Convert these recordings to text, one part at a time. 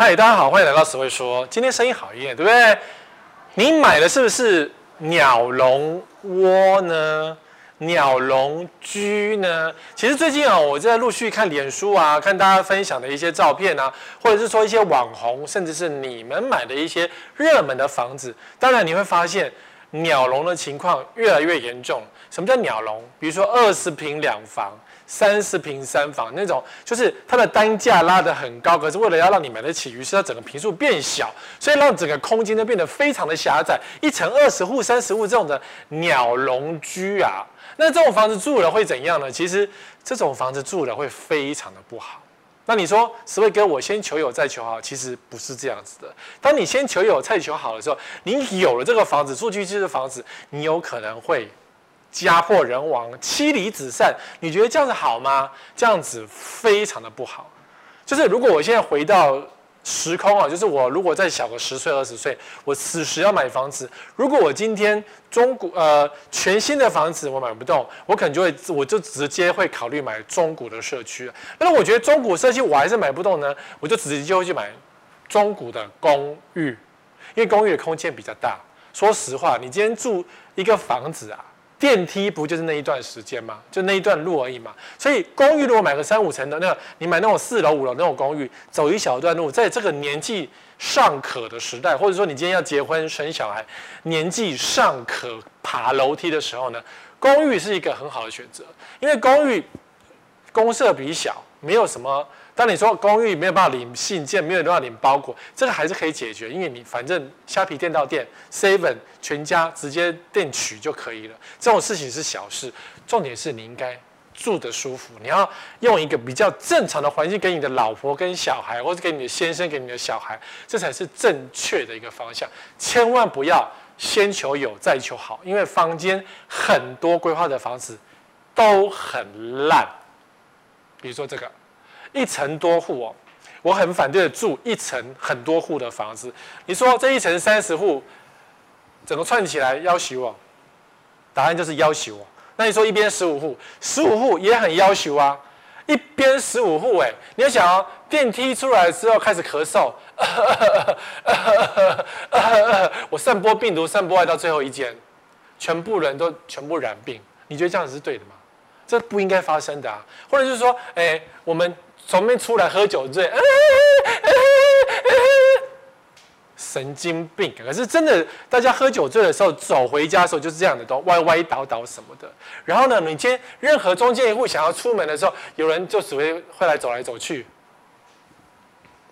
嗨，大家好，欢迎来到史会说。今天生意好一点，对不对？你买的是不是鸟笼窝呢？鸟笼居呢？其实最近啊，我在陆续看脸书啊，看大家分享的一些照片啊，或者是说一些网红，甚至是你们买的一些热门的房子。当然你会发现，鸟笼的情况越来越严重。什么叫鸟笼？比如说二十平两房。三十平三房那种，就是它的单价拉得很高，可是为了要让你买得起，于是它整个坪数变小，所以让整个空间都变得非常的狭窄。一层二十户、三十户这种的鸟笼居啊，那这种房子住了会怎样呢？其实这种房子住了会非常的不好。那你说，史威哥，我先求有再求好，其实不是这样子的。当你先求有再求好的时候，你有了这个房子，住进去的房子，你有可能会。家破人亡、妻离子散，你觉得这样子好吗？这样子非常的不好。就是如果我现在回到时空啊，就是我如果再小个十岁、二十岁，我此时要买房子，如果我今天中古呃全新的房子我买不动，我可能就会我就直接会考虑买中古的社区。那我觉得中古社区我还是买不动呢，我就直接会去买中古的公寓，因为公寓的空间比较大。说实话，你今天住一个房子啊。电梯不就是那一段时间吗？就那一段路而已嘛。所以公寓如果买个三五层的，那你买那种四楼五楼那种公寓，走一小段路，在这个年纪尚可的时代，或者说你今天要结婚生小孩，年纪尚可爬楼梯的时候呢，公寓是一个很好的选择，因为公寓公设比小，没有什么。当你说公寓没有办法领信件，没有办法领包裹，这个还是可以解决，因为你反正虾皮店到店，seven 全家直接店取就可以了。这种事情是小事，重点是你应该住得舒服，你要用一个比较正常的环境给你的老婆跟小孩，或者给你的先生给你的小孩，这才是正确的一个方向。千万不要先求有再求好，因为房间很多规划的房子都很烂，比如说这个。一层多户哦，我很反对住一层很多户的房子。你说这一层三十户，整个串起来要求哦？答案就是要求哦。那你说一边十五户，十五户也很要求啊。一边十五户哎，你要想哦，电梯出来之后开始咳嗽，我散播病毒散播爱到最后一间，全部人都全部染病。你觉得这样子是对的吗？这不应该发生的啊。或者就是说，哎，我们。从面出来喝酒醉，呃呃呃，神经病！可是真的，大家喝酒醉的时候走回家的时候就是这样的，都歪歪倒倒什么的。然后呢，你今天任何中间一户想要出门的时候，有人就只会会来走来走去，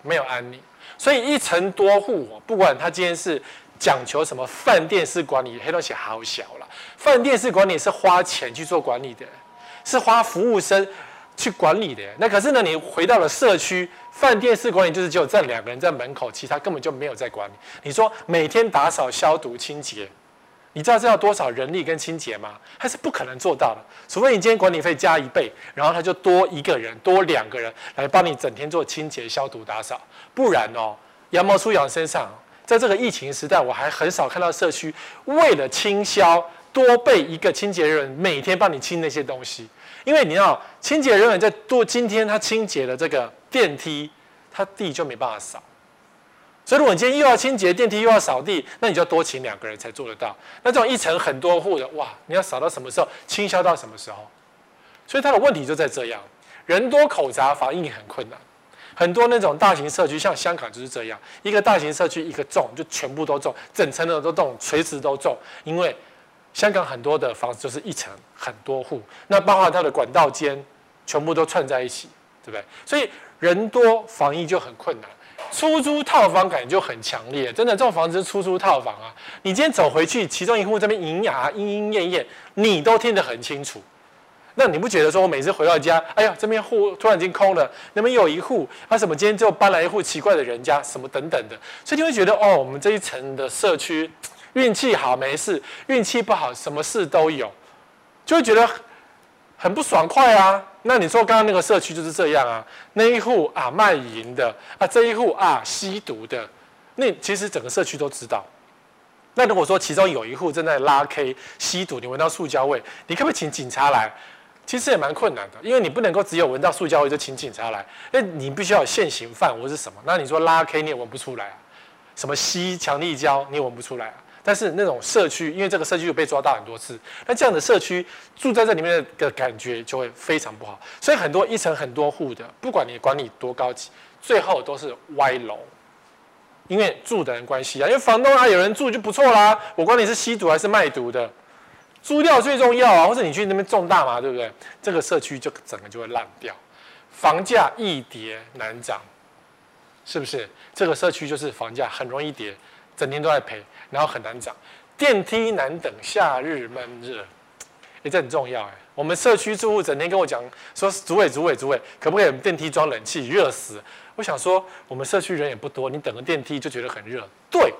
没有安宁。所以一层多户，不管他今天是讲求什么饭店式管理，黑东西好小了。饭店式管理是花钱去做管理的，是花服务生。去管理的，那可是呢？你回到了社区，饭店式管理就是只有这两个人在门口，其他根本就没有在管理。你说每天打扫、消毒、清洁，你知道这要多少人力跟清洁吗？他是不可能做到的。除非你今天管理费加一倍，然后他就多一个人、多两个人来帮你整天做清洁、消毒、打扫，不然哦，羊毛出羊身上。在这个疫情时代，我还很少看到社区为了清消多备一个清洁人，每天帮你清那些东西。因为你要，清洁人员在多今天他清洁了这个电梯，他地就没办法扫。所以如果你今天又要清洁电梯又要扫地，那你就要多请两个人才做得到。那这种一层很多户的，哇，你要扫到什么时候？清消到什么时候？所以他的问题就在这样，人多口杂，防疫很困难。很多那种大型社区，像香港就是这样，一个大型社区一个重就全部都重，整层的都重，垂直都重，因为。香港很多的房子就是一层很多户，那包括它的管道间，全部都串在一起，对不对？所以人多防疫就很困难，出租套房感觉就很强烈。真的，这种房子是出租套房啊，你今天走回去，其中一户这边嘤呀莺莺燕燕，你都听得很清楚。那你不觉得说我每次回到家，哎呀，这边户突然间空了，那边有一户，啊什么今天就搬来一户奇怪的人家，什么等等的，所以你会觉得哦，我们这一层的社区。运气好没事，运气不好什么事都有，就会觉得很不爽快啊。那你说刚刚那个社区就是这样啊，那一户啊卖淫的啊，这一户啊吸毒的，那其实整个社区都知道。那如果说其中有一户正在拉 K 吸毒，你闻到塑胶味，你可不可以请警察来其实也蛮困难的，因为你不能够只有闻到塑胶味就请警察来，那你必须要有现行犯或是什么。那你说拉 K 你也闻不出来啊，什么吸强力胶你也闻不出来啊。但是那种社区，因为这个社区有被抓到很多次，那这样的社区住在这里面的感觉就会非常不好。所以很多一层很多户的，不管你管理多高级，最后都是歪楼，因为住的人关系啊，因为房东啊有人住就不错啦。我管你是吸毒还是卖毒的。租掉最重要啊，或者你去那边种大麻，对不对？这个社区就整个就会烂掉，房价易跌难涨，是不是？这个社区就是房价很容易跌，整天都在赔，然后很难涨。电梯难等，夏日闷热，哎，这很重要哎。我们社区住户整天跟我讲说，主委、主委、主委，可不可以电梯装冷气？热死！我想说，我们社区人也不多，你等个电梯就觉得很热，对。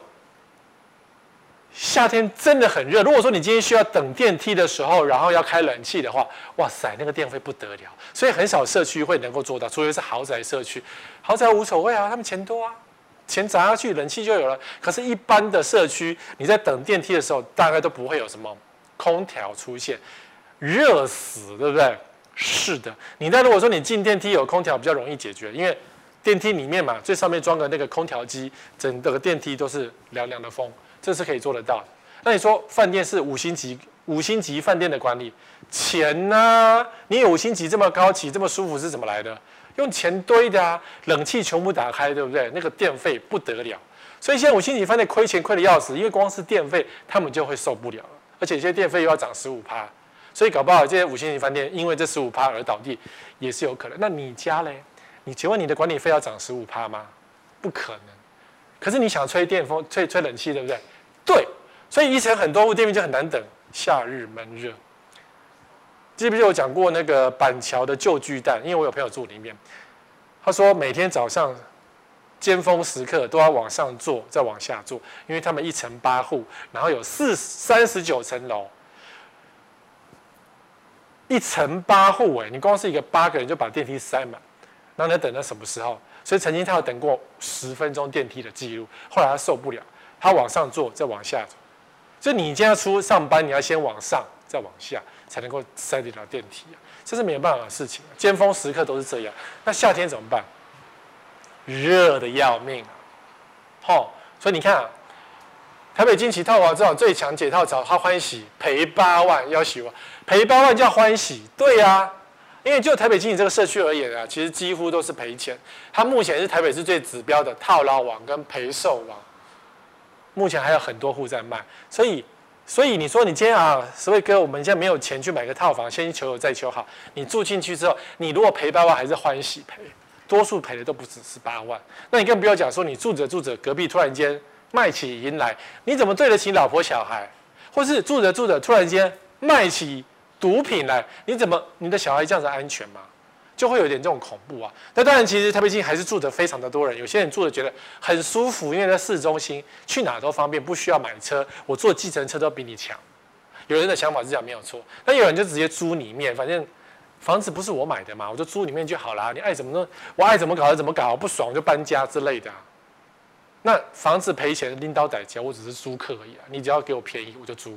夏天真的很热。如果说你今天需要等电梯的时候，然后要开冷气的话，哇塞，那个电费不得了。所以很少社区会能够做到，除非是豪宅社区。豪宅无所谓啊，他们钱多啊，钱砸下去，人气就有了。可是，一般的社区，你在等电梯的时候，大概都不会有什么空调出现，热死，对不对？是的。你那如果说你进电梯有空调，比较容易解决，因为电梯里面嘛，最上面装个那个空调机，整个电梯都是凉凉的风。这是可以做得到。那你说饭店是五星级五星级饭店的管理，钱呢、你有五星级这么高级这么舒服是怎么来的？用钱堆的啊！冷气全部打开，对不对？那个电费不得了。所以现在五星级饭店亏钱亏得要死，因为光是电费他们就会受不了，而且这些电费又要涨十五趴，所以搞不好这些五星级饭店因为这十五趴而倒闭也是有可能。那你家嘞？你请问你的管理费要涨十五趴吗？不可能。可是你想吹电风吹吹冷气，对不对？对，所以一层很多户电费就很难等，夏日闷热。记不记得我讲过那个板桥的旧巨蛋？因为我有朋友住里面，他说每天早上尖峰时刻都要往上坐，再往下坐，因为他们一层八户，然后有四三十九层楼，一层八户哎，你光是一个八个人就把电梯塞满，然后你等到什么时候？所以曾经他有等过十分钟电梯的记录，后来他受不了。他往上坐，再往下走，所以你今天出上班，你要先往上，再往下，才能够塞得了电梯啊，这是没有办法的事情。尖峰时刻都是这样，那夏天怎么办？热得要命啊！吼，所以你看啊，台北惊奇套房这种最强解套潮他欢喜赔八万，要求赔八万叫欢喜，对呀、啊，因为就台北惊奇这个社区而言啊，其实几乎都是赔钱。它目前是台北市最指标的套牢王跟赔售王。目前还有很多户在卖，所以，所以你说你今天啊，所以哥，我们现在没有钱去买个套房，先求有再求好。你住进去之后，你如果赔八万，还是欢喜赔，多数赔的都不只是八万。那你更不要讲说，你住着住着，隔壁突然间卖起淫来，你怎么对得起老婆小孩？或是住着住着，突然间卖起毒品来，你怎么你的小孩这样子安全吗？就会有点这种恐怖啊！那当然，其实台北京还是住的非常的多人。有些人住的觉得很舒服，因为在市中心，去哪都方便，不需要买车。我坐计程车都比你强。有人的想法是这样，没有错。那有人就直接租里面，反正房子不是我买的嘛，我就租里面就好了。你爱怎么弄，我爱怎么搞就怎么搞，我不爽我就搬家之类的啊。那房子赔钱拎刀宰钱，我只是租客而已啊。你只要给我便宜，我就租。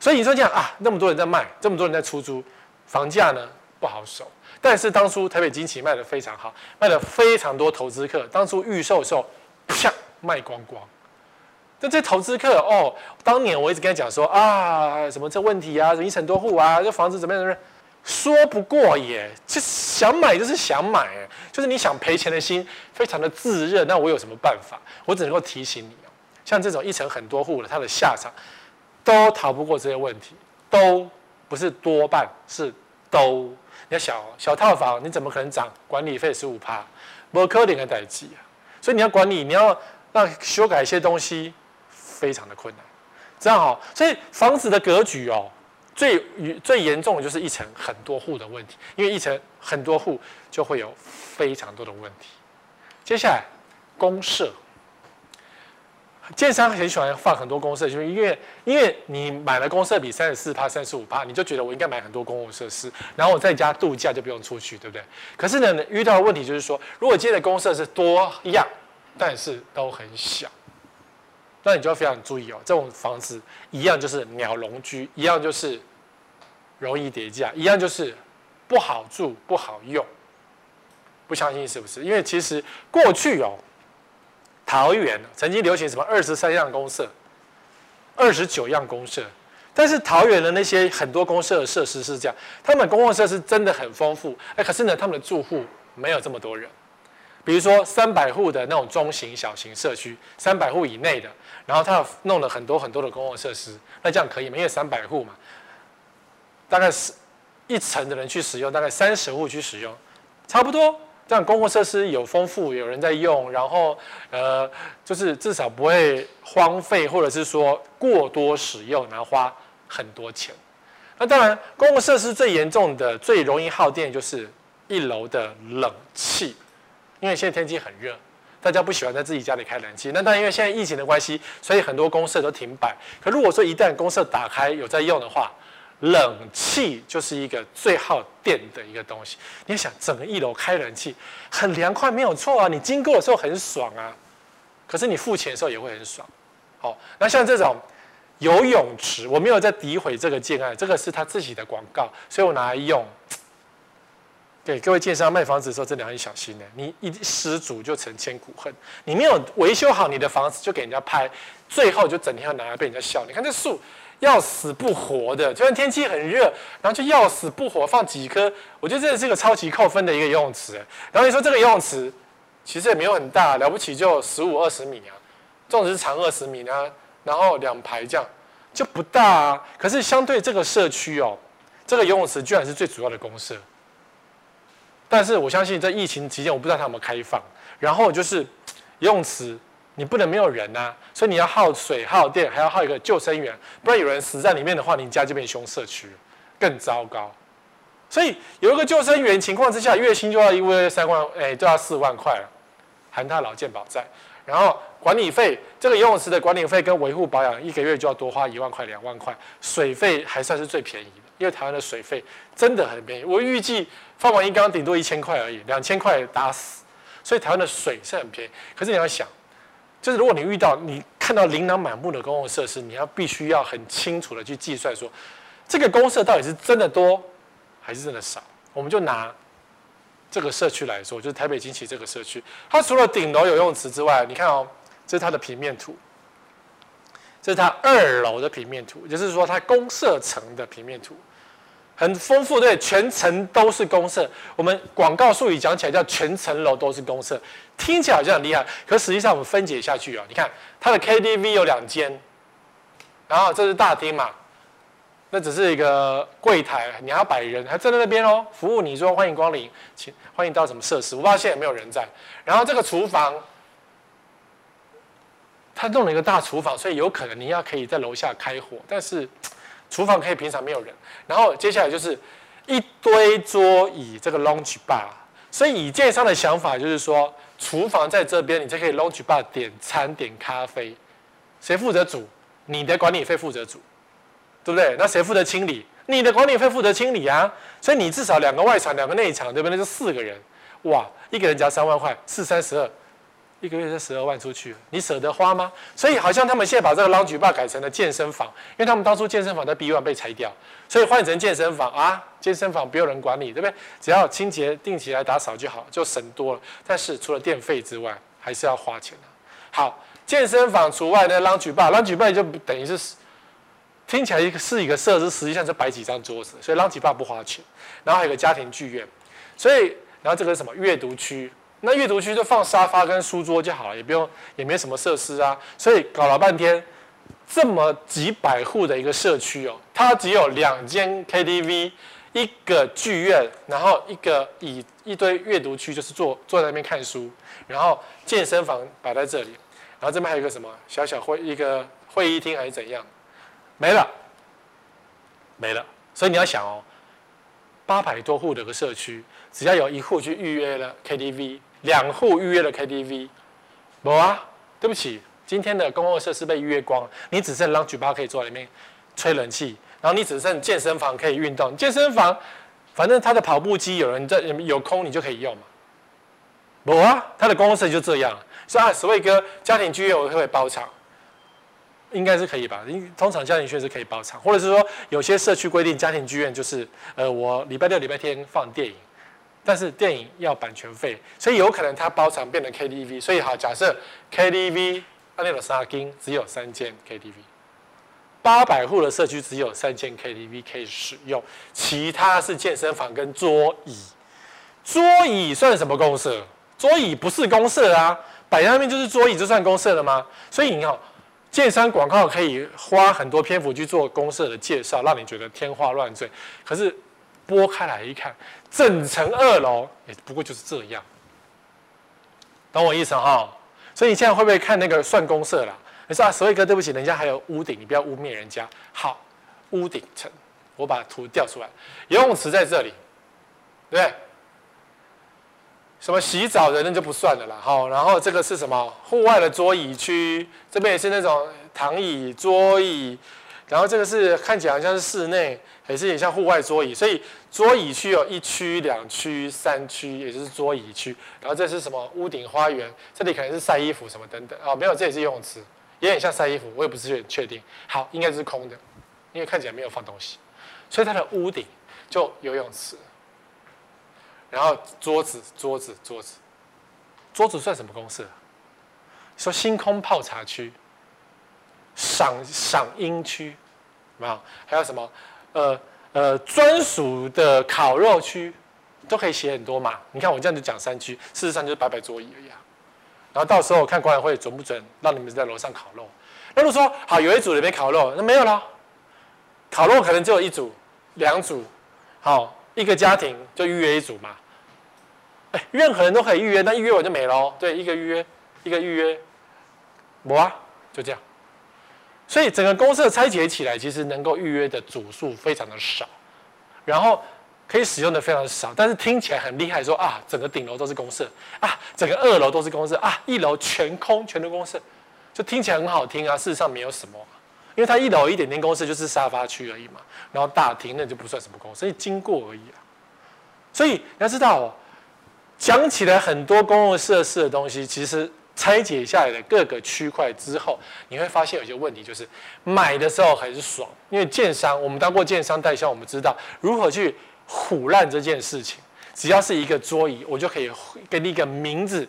所以你说这样啊，那么多人在卖，这么多人在出租，房价呢不好守。但是当初台北金奇卖得非常好，卖了非常多投资客。当初预售的时候，啪卖光光。那这投资客哦，当年我一直跟他讲说啊，什么这问题啊，一层多户啊，这房子怎么样怎么样，说不过也，就想买就是想买，就是你想赔钱的心非常的炙热。那我有什么办法？我只能够提醒你哦，像这种一层很多户的，它的下场都逃不过这些问题，都不是多半是都。你要小小套房，你怎么可能涨管理费十五趴？不可能的代志啊！所以你要管理，你要让修改一些东西，非常的困难。这样哦，所以房子的格局哦，最最严重的就是一层很多户的问题，因为一层很多户就会有非常多的问题。接下来公社。建商很喜欢放很多公设，就是因为因为你买了公设比三十四趴、三十五趴，你就觉得我应该买很多公共设施，然后我在家度假就不用出去，对不对？可是呢，遇到的问题就是说，如果今天的公设是多样，但是都很小，那你就要非常注意哦。这种房子一样就是鸟笼居，一样就是容易跌价，一样就是不好住、不好用。不相信是不是？因为其实过去哦，桃园曾经流行什么二十三样公社、二十九样公社，但是桃园的那些很多公社的设施是这样，他们公共设施真的很丰富，哎，可是呢，他们的住户没有这么多人。比如说三百户的那种中型、小型社区，三百户以内的，然后他弄了很多很多的公共设施，那这样可以吗？因为三百户嘛，大概是一层的人去使用，大概三十户去使用，差不多。这样公共设施有丰富，有人在用，然后呃，就是至少不会荒废，或者是说过多使用，然后花很多钱。那当然，公共设施最严重的、最容易耗电就是一楼的冷气。因为现在天气很热，大家不喜欢在自己家里开冷气。那当然，因为现在疫情的关系，所以很多公设都停摆。可如果说一旦公设打开有在用的话，冷气就是一个最耗电的一个东西。你想，整个一楼开冷气很凉快，没有错啊。你经过的时候很爽啊，可是你付钱的时候也会很爽。好，那像这种游泳池，我没有在诋毁这个建案，这个是他自己的广告，所以我拿来用。给各位建商卖房子的时候，真的很小心呢。你一失足就成千古恨，你没有维修好你的房子，就给人家拍，最后就整天要拿来被人家笑。你看这树要死不活的，就算天气很热，然后就要死不活放几颗，我觉得这是一个超级扣分的一个游泳池。然后你说这个游泳池其实也没有很大，了不起就十五二十米啊，这种是长二十米啊，然后两排这样就不大啊。可是相对这个社区哦，这个游泳池居然是最主要的公社。但是我相信在疫情期间，我不知道它有没有开放。然后就是游泳池，你不能没有人呐、啊，所以你要耗水、耗电，还要耗一个救生员，不然有人死在里面的话，你家就变凶社区，更糟糕。所以有一个救生员情况之下，月薪就要一个月三万，哎，就要四万块了，含他老健保在。然后管理费，这个游泳池的管理费跟维护保养，一个月就要多花一万块、两万块。水费还算是最便宜的，因为台湾的水费真的很便宜。我预计。放完一缸顶多一千块而已，两千块打死。所以台湾的水是很便宜。可是你要想，就是如果你遇到你看到琳琅满目的公共设施，你要必须要很清楚的去计算说，这个公社到底是真的多还是真的少。我们就拿这个社区来说，就是台北金奇这个社区，它除了顶楼有游泳池之外，你看哦，这是它的平面图，这是它二楼的平面图，也就是说它公社层的平面图。很丰富，对，全层都是公设。我们广告术语讲起来叫全层楼都是公设，听起来好像很厉害，可实际上我们分解下去啊，你看它的 KTV 有两间，然后这是大厅嘛，那只是一个柜台，你要摆人，还站在那边哦，服务你说欢迎光临，请欢迎到什么设施？我不知道现在有没有人在。然后这个厨房，他弄了一个大厨房，所以有可能你要可以在楼下开火，但是。厨房可以平常没有人，然后接下来就是一堆桌椅，这个 lounge bar。所以以建商的想法就是说，厨房在这边，你就可以 lounge bar 点餐点咖啡，谁负责煮？你的管理费负责煮，对不对？那谁负责清理？你的管理费负责清理啊。所以你至少两个外场，两个内场，对不对？那就四个人，哇，一个人只要三万块，四三十二。一个月才十二万出去，你舍得花吗？所以好像他们现在把这个 lounge bar 改成了健身房，因为他们当初健身房在 B one 被拆掉，所以换成健身房啊，健身房不用人管理，对不对？只要清洁定期来打扫就好，就省多了。但是除了电费之外，还是要花钱的。好，健身房除外呢，lounge bar，lounge bar 就等于是听起来一个是一个设施，实际上是摆几张桌子，所以 lounge bar 不花钱。然后还有个家庭剧院，所以然后这个是什么阅读区？那阅读区就放沙发跟书桌就好了，也不用，也没什么设施啊。所以搞了半天，这么几百户的一个社区哦，它只有两间 KTV，一个剧院，然后一个以一堆阅读区，就是坐坐在那边看书，然后健身房摆在这里，然后这边还有一个什么小小会一个会议厅还是怎样，没了，没了。所以你要想哦，八百多户的一个社区，只要有一户去预约了 KTV。两户预约了 KTV，没啊？对不起，今天的公共设施被预约光，你只剩 lounge bar 可以坐里面吹冷气，然后你只剩健身房可以运动。健身房，反正他的跑步机有人在有空，你就可以用嘛。没啊？他的公共设施就这样。所以啊，所谓哥家庭剧院我会会包场？应该是可以吧？因通常家庭剧院是可以包场，或者是说有些社区规定家庭剧院就是，呃，我礼拜六、礼拜天放电影，但是电影要版权费，所以有可能它包场变成 KTV。所以好，假设 KTV 安内罗沙金只有三间 KTV，八百户的社区只有三间 KTV 可以使用，其他是健身房跟桌椅。桌椅算什么公设？桌椅不是公设啊，摆在那边就是桌椅，就算公设了吗？所以你好。建商广告可以花很多篇幅去做公设的介绍，让你觉得天花乱坠。可是拨开来一看，整层二楼也不过就是这样，懂我意思哈？所以你现在会不会看那个算公社啦？你说啊，所以哥，对不起，人家还有屋顶，你不要污蔑人家。好，屋顶层，我把图调出来，游泳池在这里，对不对？什么洗澡的那就不算了啦，好，然后这个是什么？户外的桌椅区，这边也是那种躺椅、桌椅，然后这个是看起来好像是室内，也是也像户外桌椅，所以桌椅区有一区、两区、三区，也就是桌椅区。然后这是什么？屋顶花园，这里可能是晒衣服什么等等哦，没有，这也是游泳池，也很像晒衣服，我也不是很确定。好，应该是空的，因为看起来没有放东西，所以它的屋顶就游泳池。然后桌子，桌子，桌子，桌子算什么公设？说星空泡茶区、赏赏樱区，没有？还有什么？呃呃，专属的烤肉区，都可以写很多嘛。你看我这样子讲三区，事实上就是摆摆桌椅而已啊。然后到时候看管委会准不准让你们在楼上烤肉。那如果说好有一组里面烤肉，那没有了，烤肉可能只有一组、两组，好，一个家庭就预约一组嘛。哎，任何人都可以预约，但预约我就没了。对，一个预约，一个预约，我啊，就这样。所以整个公设拆解起来，其实能够预约的组数非常的少，然后可以使用的非常少，但是听起来很厉害说，啊，整个顶楼都是公设啊，整个二楼都是公设啊，一楼全空，全都公设，就听起来很好听啊。事实上没有什么，因为它一楼一点点公设就是沙发区而已嘛，然后大厅那就不算什么公设，所以经过而已啊。所以你要知道哦。讲起来很多公共设施的东西，其实拆解下来的各个区块之后，你会发现有些问题，就是买的时候很爽，因为建商，我们当过建商代销，我们知道如何去唬烂这件事情。只要是一个桌椅，我就可以给你一个名字，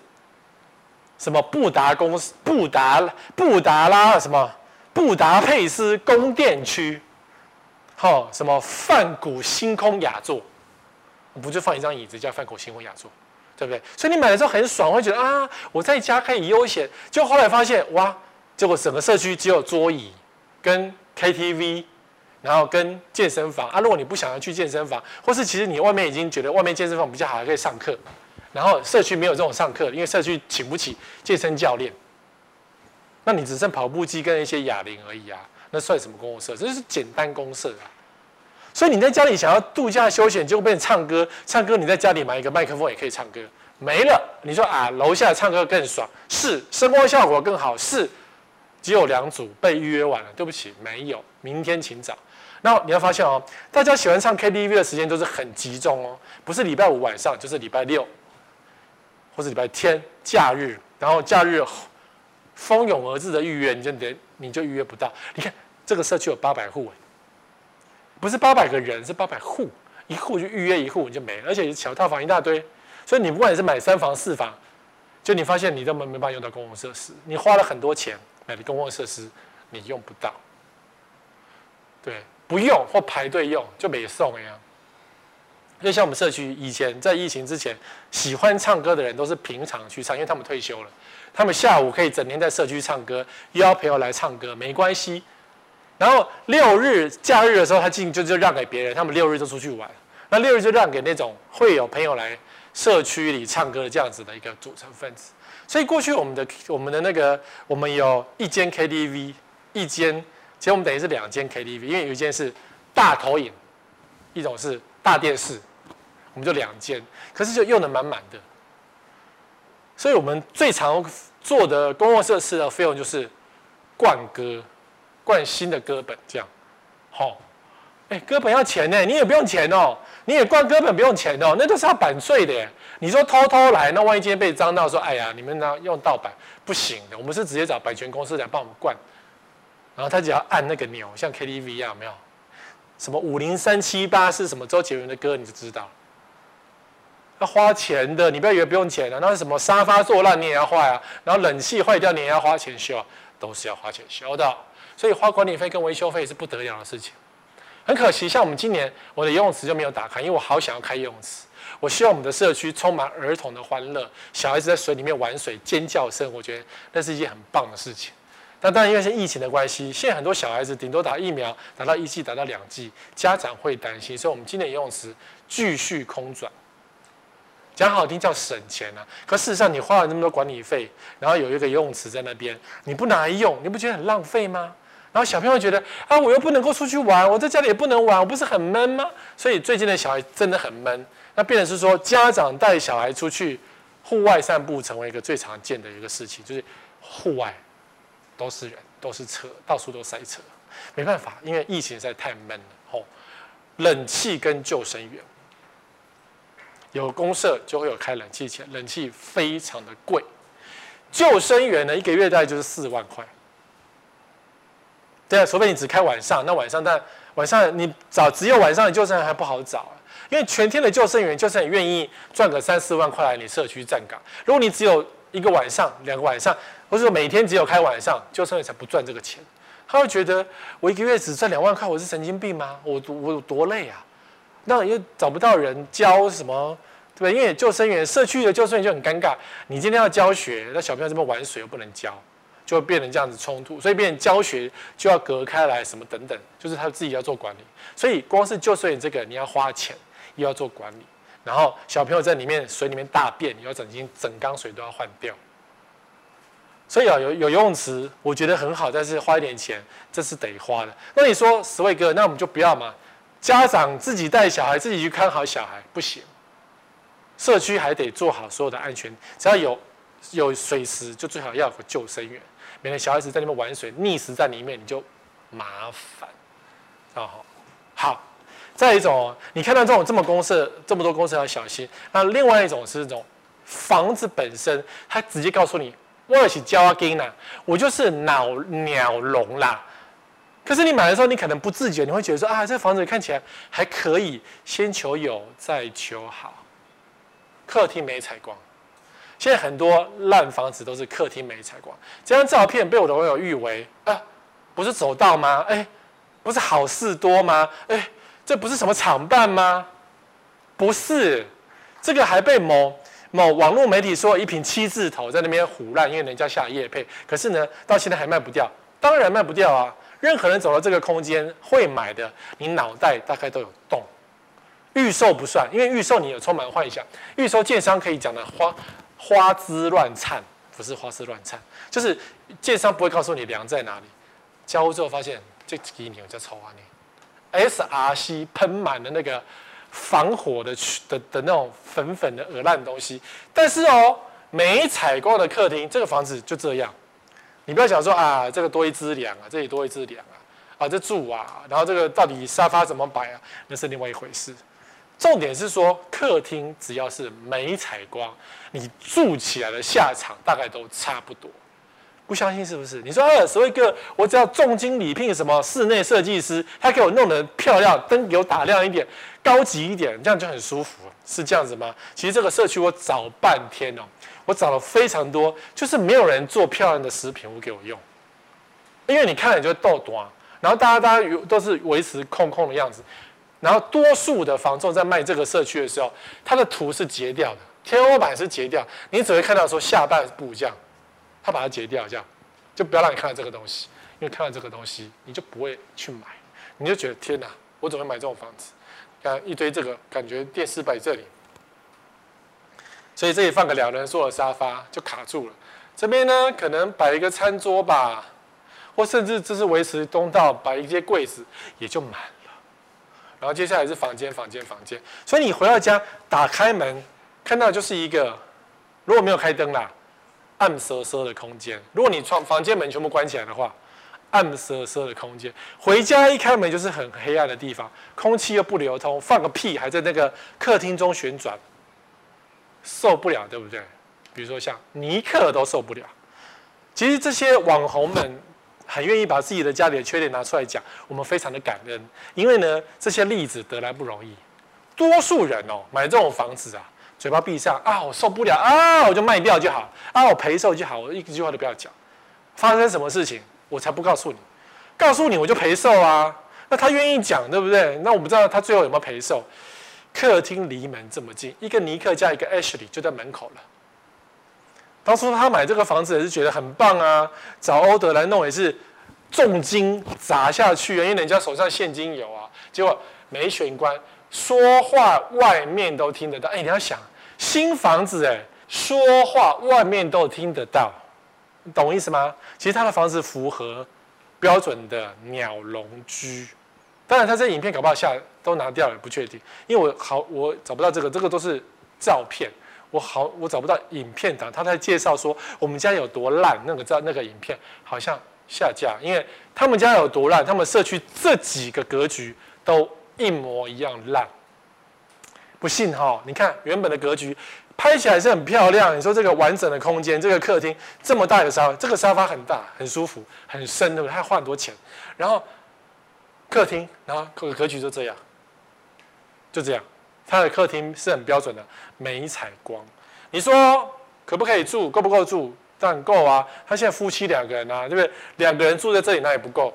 什么布达公司、布达布达拉什么布达佩斯宫殿区，好，什么梵谷星空雅座，不就放一张椅子叫梵谷星空雅座？对不对？所以你买的时候很爽，会觉得啊，我在家可以悠闲。就后来发现，哇，结果整个社区只有桌椅跟 KTV，然后跟健身房啊。如果你不想要去健身房，或是其实你外面已经觉得外面健身房比较好，还可以上课，然后社区没有这种上课，因为社区请不起健身教练，那你只剩跑步机跟一些哑铃而已啊。那算什么公共设？这就是简单公设。所以你在家里想要度假休闲，结果变成唱歌。唱歌你在家里买一个麦克风也可以唱歌，没了。你说啊，楼下唱歌更爽，是声光效果更好，是只有两组被预约完了。对不起，没有，明天请早。那你要发现哦，大家喜欢唱 KTV 的时间都是很集中哦，不是礼拜五晚上，就是礼拜六或者礼拜天假日，然后假日蜂拥而至的预约，你就得你就预约不到。你看这个社区有八百户。不是八百个人，是八百户，一户就预约一户你就没，而且小套房一大堆，所以你不管你是买三房四房，就你发现你根本没办法用到公共设施，你花了很多钱买的公共设施，你用不到，对，不用或排队用就没送一样。就像我们社区以前在疫情之前，喜欢唱歌的人都是平常去唱，因为他们退休了，他们下午可以整天在社区唱歌，邀朋友来唱歌没关系。然后六日假日的时候，他进就就让给别人，他们六日就出去玩。那六日就让给那种会有朋友来社区里唱歌的这样子的一个组成分子。所以过去我们的我们的那个，我们有一间 KTV，一间，其实我们等于是两间 KTV，因为有一间是大投影，一种是大电视，我们就两间，可是就用的满满的。所以我们最常做的公共设施的费用就是灌歌。灌新的歌本这样，好、哎，歌本要钱呢，你也不用钱哦，你也灌歌本不用钱哦，那都是要版税的。你说偷偷来，那万一今天被张到说，哎呀，你们呢用盗版不行的，我们是直接找版权公司来帮我们灌，然后他只要按那个钮，像 KTV 一样，有没有？什么五零三七八是什么周杰伦的歌，你就知道。要花钱的，你不要以为不用钱啊。那什么沙发坐烂你也要坏啊，然后冷气坏掉你也要花钱修啊，都是要花钱修的。所以花管理费跟维修费是不得了的事情。很可惜，像我们今年我的游泳池就没有打开，因为我好想要开游泳池。我希望我们的社区充满儿童的欢乐，小孩子在水里面玩水尖叫声，我觉得那是一件很棒的事情。但当然，因为是疫情的关系，现在很多小孩子顶多打疫苗，打到一剂，打到两剂，家长会担心，所以我们今年游泳池继续空转。讲好听叫省钱啊，可事实上你花了那么多管理费，然后有一个游泳池在那边，你不拿来用，你不觉得很浪费吗？然后小朋友觉得啊，我又不能够出去玩，我在家里也不能玩，我不是很闷吗？所以最近的小孩真的很闷。那变成是说，家长带小孩出去户外散步，成为一个最常见的一个事情，就是户外都是人，都是车，到处都塞车。没办法，因为疫情实在太闷了。吼，冷气跟救生员，有公社就会有开冷气钱，冷气非常的贵。救生员呢，一个月大概就是四万块。对啊，除非你只开晚上，那晚上但晚上你找只有晚上的救生员还不好找啊，因为全天的救生员就是很愿意赚个三四万块来你社区站岗。如果你只有一个晚上、两个晚上，或者说每天只有开晚上，救生员才不赚这个钱。他会觉得我一个月只赚两万块，我是神经病吗？我我有多累啊？那又找不到人教什么，对吧？因为救生员社区的救生员就很尴尬，你今天要教学，那小朋友这边玩水又不能教。就变成这样子冲突，所以变成教学就要隔开来，什么等等，就是他自己要做管理。所以光是救生员这个，你要花钱，又要做管理，然后小朋友在里面水里面大便，你要整经整缸水都要换掉。所以啊，有有游泳池，我觉得很好，但是花一点钱，这是得花的。那你说十位哥，那我们就不要嘛？家长自己带小孩，自己去看好小孩，不行。社区还得做好所有的安全，只要有有水池，就最好要有个救生员。免得小孩子在那边玩水溺死在里面，你就麻烦。哦，好，再一种，你看到这种这么公设这么多公设要小心。那另外一种是这种房子本身，它直接告诉你，我也是交啊金呐，我就是鸟鸟笼啦。可是你买的时候，你可能不自觉，你会觉得说啊，这房子看起来还可以，先求有再求好，客厅没采光。现在很多烂房子都是客厅没采光，这张照片被我的网友誉为啊，不是走道吗？哎，不是好事多吗？哎，这不是什么厂办吗？不是，这个还被某某网络媒体说一坪七字头在那边唬烂，因为人家下夜配，可是呢，到现在还卖不掉。当然卖不掉啊！任何人走到这个空间会买的，你脑袋大概都有洞。预售不算，因为预售你有充满幻想，预售建商可以讲的花。花枝乱颤，不是花枝乱颤，就是建商不会告诉你梁在哪里。交屋之后发现这几年在抽啊你，SRC 喷满了那个防火的的的那种粉粉的鹅烂东西。但是哦，没采光的客厅，这个房子就这样。你不要想说啊，这个多一只梁啊，这里多一只梁啊，啊这住啊，然后这个到底沙发怎么摆啊，那是另外一回事。重点是说，客厅只要是没采光，你住起来的下场大概都差不多。不相信是不是？你说啊，所谓一个我只要重金礼聘什么室内设计师，他给我弄得漂亮，灯给我打亮一点，高级一点，这样就很舒服，是这样子吗？其实这个社区我找半天哦，我找了非常多，就是没有人做漂亮的食品屋给我用，因为你看了你就会逗短，然后大家大家都是维持空空的样子。然后多数的房仲在卖这个社区的时候，它的图是截掉的，天花板是截掉，你只会看到说下半部这样，他把它截掉这样，就不要让你看到这个东西，因为看到这个东西你就不会去买，你就觉得天哪，我怎么会买这种房子？看一堆这个，感觉电视摆这里，所以这里放个两人座的沙发就卡住了，这边呢可能摆一个餐桌吧，或甚至这是维持东道摆一些柜子也就满。然后接下来是房间，房间，房间。所以你回到家，打开门，看到就是一个，如果没有开灯啦，暗瑟瑟的空间。如果你窗房间门全部关起来的话，暗瑟瑟的空间。回家一开门就是很黑暗的地方，空气又不流通，放个屁还在那个客厅中旋转，受不了，对不对？比如说像尼克都受不了。其实这些网红们很愿意把自己的家里的缺点拿出来讲，我们非常的感恩，因为呢，这些例子得来不容易。多数人哦，买这种房子啊，嘴巴闭上啊，我受不了啊，我就卖掉就好啊，我赔售就好，我一句话都不要讲。发生什么事情，我才不告诉你，告诉你我就赔售啊。那他愿意讲，对不对？那我不知道他最后有没有赔售。客厅离门这么近，一个尼克加一个 Ashley 就在门口了。当初他买这个房子也是觉得很棒啊，找欧德来弄也是重金砸下去啊，因为人家手上现金有啊。结果没选关。说话外面都听得到，哎，你要想新房子，哎，说话外面都听得到，懂我意思吗？其实他的房子符合标准的鸟笼居，当然他这影片搞不好下都拿掉了，不确定，因为我好我找不到这个，这个都是照片，我好我找不到影片档，他在介绍说我们家有多烂，那个照那个影片好像下架，因为他们家有多烂，他们社区这几个格局都。一模一样烂，不信哈？你看原本的格局，拍起来是很漂亮。你说这个完整的空间，这个客厅这么大的沙发，这个沙发很大，很舒服，很深，对不对？他花很多钱。然后客厅，然后格格局就这样，就这样。他的客厅是很标准的，没采光。你说可不可以住？够不够住？当然够啊。他现在夫妻两个人啊，对不对？两个人住在这里，那也不够。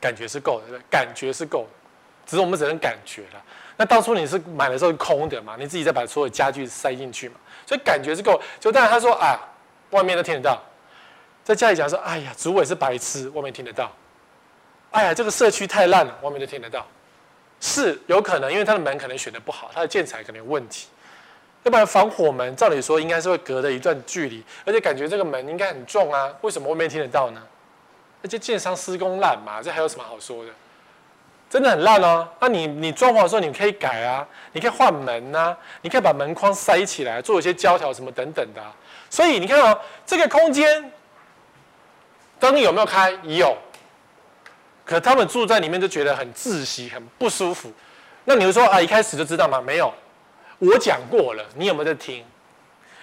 感觉是够的，对不对？感觉是够的，只是我们只能感觉了。那当初你是买的时候是空的嘛？你自己再把所有家具塞进去嘛？所以感觉是够。就当然他说啊，外面都听得到。在家里讲说，哎呀，主委是白痴，外面听得到。哎呀，这个社区太烂了，外面都听得到。是有可能，因为他的门可能选的不好，他的建材可能有问题。要不然防火门，照理说应该是会隔着一段距离，而且感觉这个门应该很重啊，为什么外面听得到呢？那就建商施工烂嘛，这还有什么好说的？真的很烂哦。那你你装潢的时候你可以改啊，你可以换门啊，你可以把门框塞起来，做一些胶条什么等等的。所以你看哦，这个空间灯有没有开？有。可他们住在里面就觉得很窒息，很不舒服。那你会说啊，一开始就知道吗？没有，我讲过了，你有没有在听？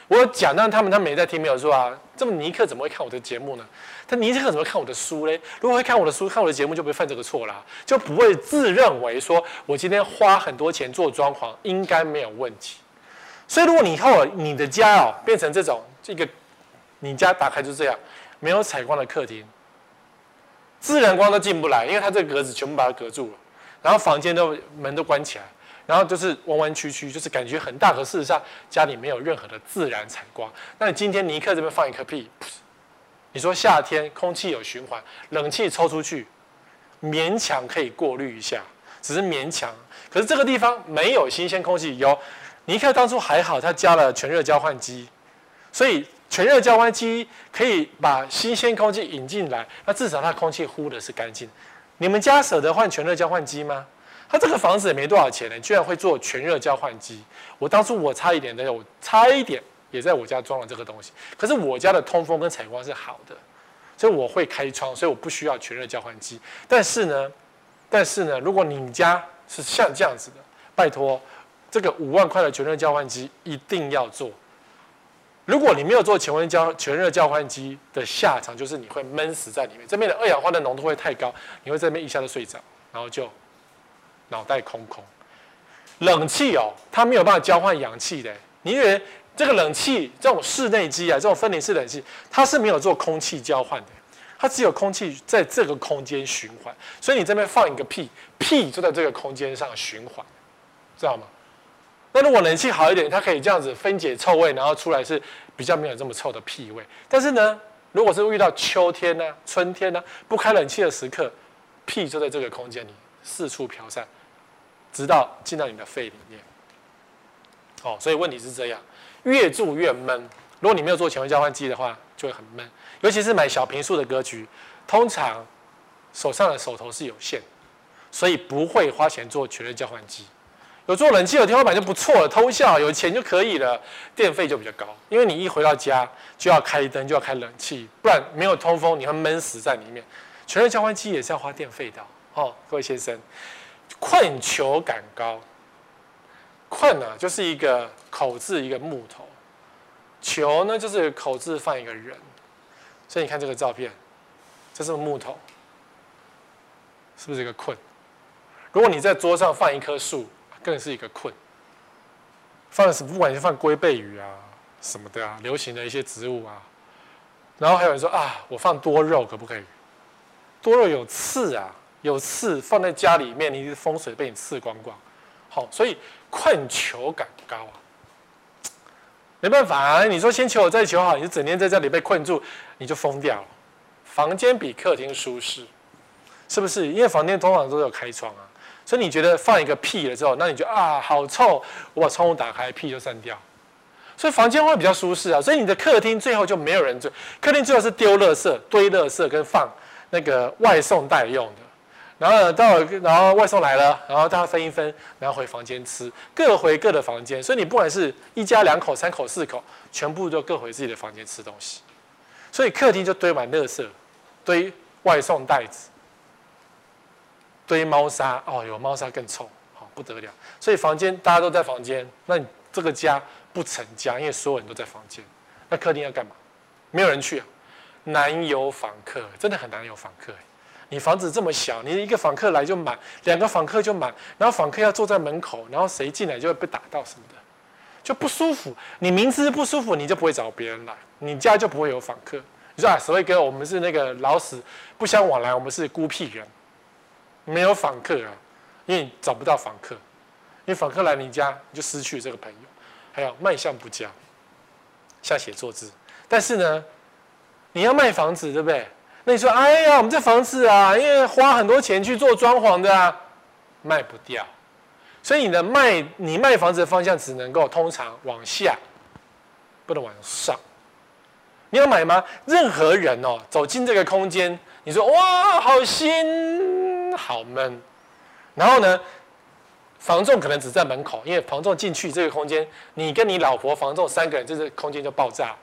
我讲，但他们他们没在听，没有说啊。这么尼克怎么会看我的节目呢？他尼克怎么会看我的书嘞？如果会看我的书、看我的节目，就不会犯这个错啦，就不会自认为说我今天花很多钱做装潢应该没有问题。所以，如果你以后你的家哦变成这种这个，你家打开就这样，没有采光的客厅，自然光都进不来，因为它这个格子全部把它隔住了，然后房间都门都关起来。然后就是弯弯曲曲，就是感觉很大，可事实上家里没有任何的自然采光。那你今天尼克这边放一颗屁，你说夏天空气有循环，冷气抽出去，勉强可以过滤一下，只是勉强。可是这个地方没有新鲜空气，有尼克当初还好，他加了全热交换机，所以全热交换机可以把新鲜空气引进来，那至少它空气呼的是干净。你们家舍得换全热交换机吗？他这个房子也没多少钱呢，居然会做全热交换机。我当初我差一点的，我差一点也在我家装了这个东西。可是我家的通风跟采光是好的，所以我会开窗，所以我不需要全热交换机。但是呢，但是呢，如果你家是像这样子的，拜托，这个五万块的全热交换机一定要做。如果你没有做全温交全热交换机的下场，就是你会闷死在里面，这边的二氧化碳浓度会太高，你会这边一下子睡着，然后就。脑袋空空，冷气哦，它没有办法交换氧气的。你以为这个冷气这种室内机啊，这种分离式冷气，它是没有做空气交换的，它只有空气在这个空间循环。所以你这边放一个屁，屁就在这个空间上循环，知道吗？那如果冷气好一点，它可以这样子分解臭味，然后出来是比较没有这么臭的屁味。但是呢，如果是遇到秋天呢、春天呢、不开冷气的时刻，屁就在这个空间里四处飘散。直到进到你的肺里面，哦，所以问题是这样，越住越闷。如果你没有做全温交换机的话，就会很闷。尤其是买小坪数的格局，通常手上的手头是有限，所以不会花钱做全热交换机。有做冷气有天花板就不错了，偷笑有钱就可以了，电费就比较高。因为你一回到家就要开灯，就要开冷气，不然没有通风，你会闷死在里面。全热交换机也是要花电费的哦，各位先生。困裘感高，困啊，就是一个口字一个木头，裘呢就是口字放一个人，所以你看这个照片，这是木头，是不是一个困？如果你在桌上放一棵树，更是一个困。放什么？不管是放龟背鱼啊什么的啊，流行的一些植物啊。然后还有人说啊，我放多肉可不可以？多肉有刺啊，有刺放在家里面，你的风水被你刺光光。好，所以困求感高啊。没办法啊，你说先求我再求好，你就整天在这里被困住，你就疯掉了。房间比客厅舒适，是不是？因为房间通常都有开窗啊，所以你觉得放一个屁了之后，那你就啊好臭，我把窗户打开，屁就散掉。所以房间会比较舒适啊，所以你的客厅最后就没有人住，客厅最后是丢垃圾、堆垃圾跟放那个外送袋用的。然后，到，然后外送来了，然后大家分一分，然后回房间吃，各回各的房间。所以你不管是一家两口、三口、四口，全部都各回自己的房间吃东西。所以客厅就堆满垃圾，堆外送袋子，堆猫砂。哦，有猫砂更臭，好不得了。所以房间大家都在房间，那你这个家不成家，因为所有人都在房间。那客厅要干嘛？没有人去啊，难有访客，真的很难有访客。你房子这么小，你一个访客来就满，两个访客就满，然后访客要坐在门口，然后谁进来就会被打到什么的，就不舒服。你明知不舒服，你就不会找别人来，你家就不会有访客。你说啊，所谓哥，我们是那个老死不相往来，我们是孤僻人，没有访客啊，因为你找不到访客，因为访客来你家，你就失去这个朋友。还有卖相不佳，像写作字，但是呢，你要卖房子，对不对？那你说，哎呀，我们这房子啊，因为花很多钱去做装潢的啊，卖不掉，所以你的卖，你卖房子的方向只能够通常往下，不能往上。你要买吗？任何人哦，走进这个空间，你说哇，好新，好闷。然后呢，房仲可能只在门口，因为房仲进去这个空间，你跟你老婆、房仲三个人，这个空间就爆炸，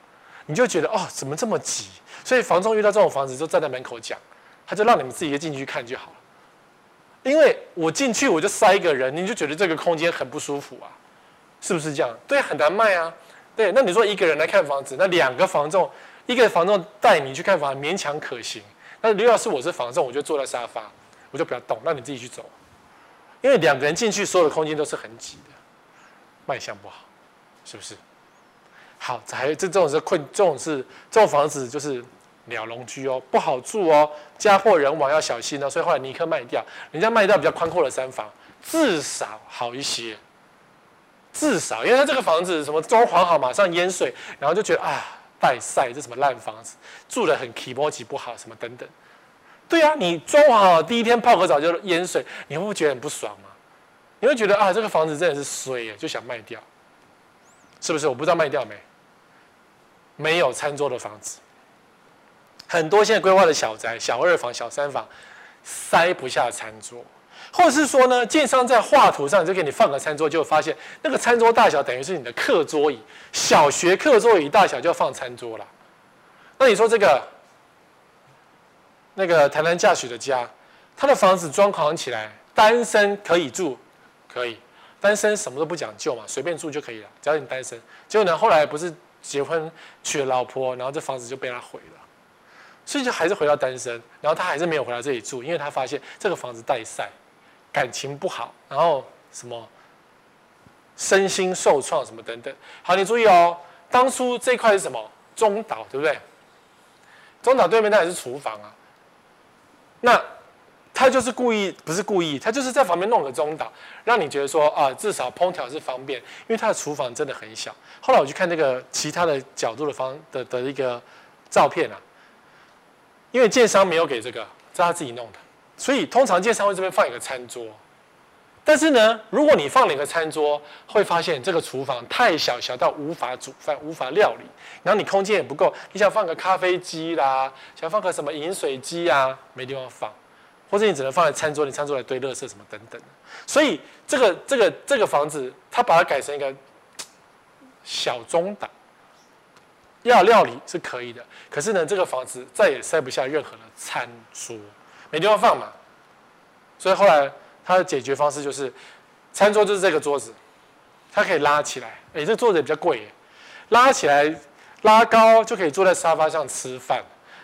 你就觉得哦，怎么这么挤？所以房仲遇到这种房子就站在门口讲，他就让你们自己进去看就好了。因为我进去我就塞一个人，你就觉得这个空间很不舒服啊，是不是这样？对，很难卖啊。对，那你说一个人来看房子，那两个房仲，一个房仲带你去看房，勉强可行。那如果要是我是房仲，我就坐在沙发，我就不要动，那你自己去走。因为两个人进去，所有的空间都是很挤的，卖相不好，是不是？好，还有这这种是困，这种是这种房子就是。鸟笼居哦，不好住哦，家破人亡要小心哦。所以后来尼克卖掉，人家卖掉比较宽阔的三房，至少好一些。至少，因为他这个房子什么装潢好，马上淹水，然后就觉得啊，带晒这什么烂房子，住得很起波及不好，什么等等。对啊，你装潢好第一天泡个澡就淹水，你会不会觉得很不爽吗？你会觉得啊，这个房子真的是衰耶，就想卖掉，是不是？我不知道卖掉没？没有餐桌的房子。很多现在规划的小宅、小二房、小三房，塞不下餐桌，或者是说呢，建商在画图上就给你放个餐桌，就发现那个餐桌大小等于是你的课桌椅，小学课桌椅大小就要放餐桌了。那你说这个那个台南嫁娶的家，他的房子装潢起来，单身可以住，可以，单身什么都不讲究嘛，随便住就可以了，只要你单身。结果呢，后来不是结婚娶了老婆，然后这房子就被他毁了。所以就还是回到单身，然后他还是没有回到这里住，因为他发现这个房子带晒，感情不好，然后什么身心受创什么等等。好，你注意哦，当初这块是什么？中岛，对不对？中岛对面那也是厨房啊。那他就是故意，不是故意，他就是在旁边弄个中岛，让你觉得说啊，至少烹调是方便，因为他的厨房真的很小。后来我去看那个其他的角度的方的的一个照片啊。因为建商没有给这个，是他自己弄的，所以通常建商会这边放一个餐桌。但是呢，如果你放了一个餐桌，会发现这个厨房太小，小到无法煮饭、无法料理，然后你空间也不够，你想放个咖啡机啦，想放个什么饮水机啊，没地方放，或者你只能放在餐桌，你餐桌来堆垃圾什么等等。所以这个这个这个房子，它把它改成一个小中档。要料理是可以的，可是呢，这个房子再也塞不下任何的餐桌，没地方放嘛。所以后来他的解决方式就是，餐桌就是这个桌子，它可以拉起来。哎，这桌子也比较贵耶，拉起来拉高就可以坐在沙发上吃饭，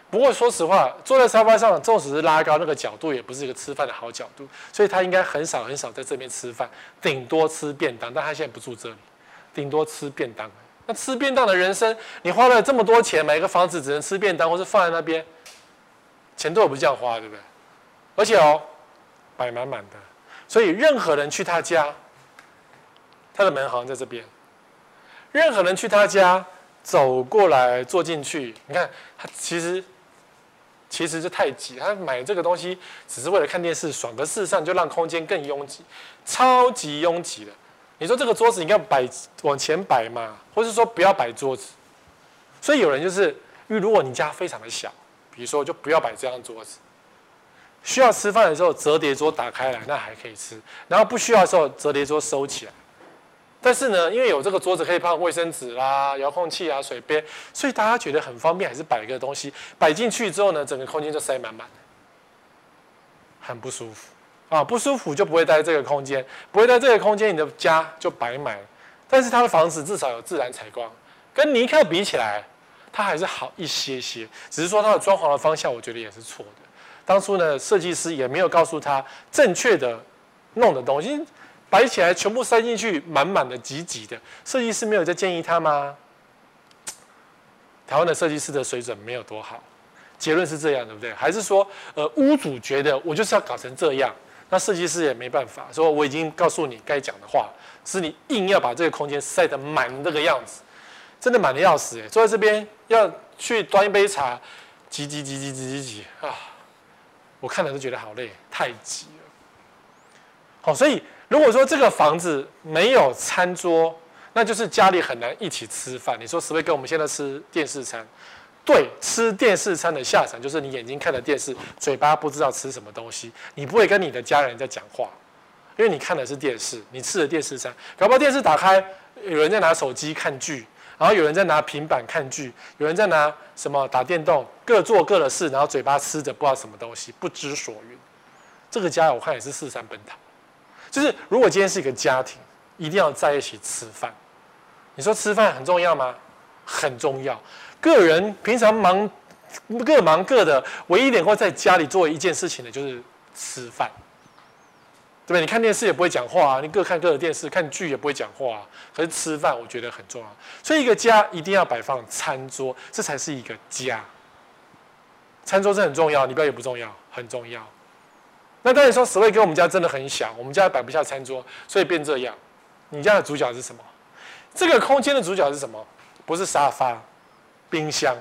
不过说实话，坐在沙发上，纵使是拉高那个角度，也不是一个吃饭的好角度，所以他应该很少很少在这边吃饭，顶多吃便当。但他现在不住这里，顶多吃便当。那吃便当的人生，你花了这么多钱买一个房子，只能吃便当，或是放在那边，钱都不是这样花，对不对？而且哦，摆满满的，所以任何人去他家，他的门好像在这边，任何人去他家走过来坐进去，你看他其实其实就太挤，他买这个东西只是为了看电视爽，可事实上就让空间更拥挤，超级拥挤的。你说这个桌子应该摆往前摆嘛，或是说不要摆桌子？所以有人就是，因为如果你家非常的小，比如说就不要摆这张桌子。需要吃饭的时候，折叠桌打开来，那还可以吃；然后不需要的时候，折叠桌收起来。但是呢，因为有这个桌子可以放卫生纸啦、遥控器啊、水杯，所以大家觉得很方便，还是摆一个东西摆进去之后呢，整个空间就塞满满的，很不舒服。啊，不舒服就不会待在这个空间，不会待这个空间，你的家就摆满。但是他的房子至少有自然采光，跟尼克比起来，它还是好一些些。只是说它的装潢的方向，我觉得也是错的。当初呢，设计师也没有告诉他正确的弄的东西，摆起来全部塞进去，满满的、挤挤的。设计师没有在建议他吗？台湾的设计师的水准没有多好。结论是这样，对不对？还是说，呃，屋主觉得我就是要搞成这样？那设计师也没办法，说我已经告诉你该讲的话，是你硬要把这个空间塞得满这个样子，真的满得要死！坐在这边要去端一杯茶，挤挤挤挤挤挤挤啊！我看了都觉得好累，太挤了。好，所以如果说这个房子没有餐桌，那就是家里很难一起吃饭。你说是不是跟我们现在吃电视餐？对，吃电视餐的下场就是你眼睛看着电视，嘴巴不知道吃什么东西。你不会跟你的家人在讲话，因为你看的是电视，你吃的电视餐。搞不好电视打开，有人在拿手机看剧，然后有人在拿平板看剧，有人在拿什么打电动，各做各的事，然后嘴巴吃着不知道什么东西，不知所云。这个家我看也是四散奔逃。就是如果今天是一个家庭，一定要在一起吃饭。你说吃饭很重要吗？很重要。个人平常忙各忙各的，唯一能够在家里做一件事情的，就是吃饭，对不对？你看电视也不会讲话啊，你各看各的电视，看剧也不会讲话啊。可是吃饭，我觉得很重要。所以一个家一定要摆放餐桌，这才是一个家。餐桌是很重要，你不要也不重要，很重要。那当然说，Sway 哥我们家真的很小，我们家摆不下餐桌，所以变这样。你家的主角是什么？这个空间的主角是什么？不是沙发。冰箱，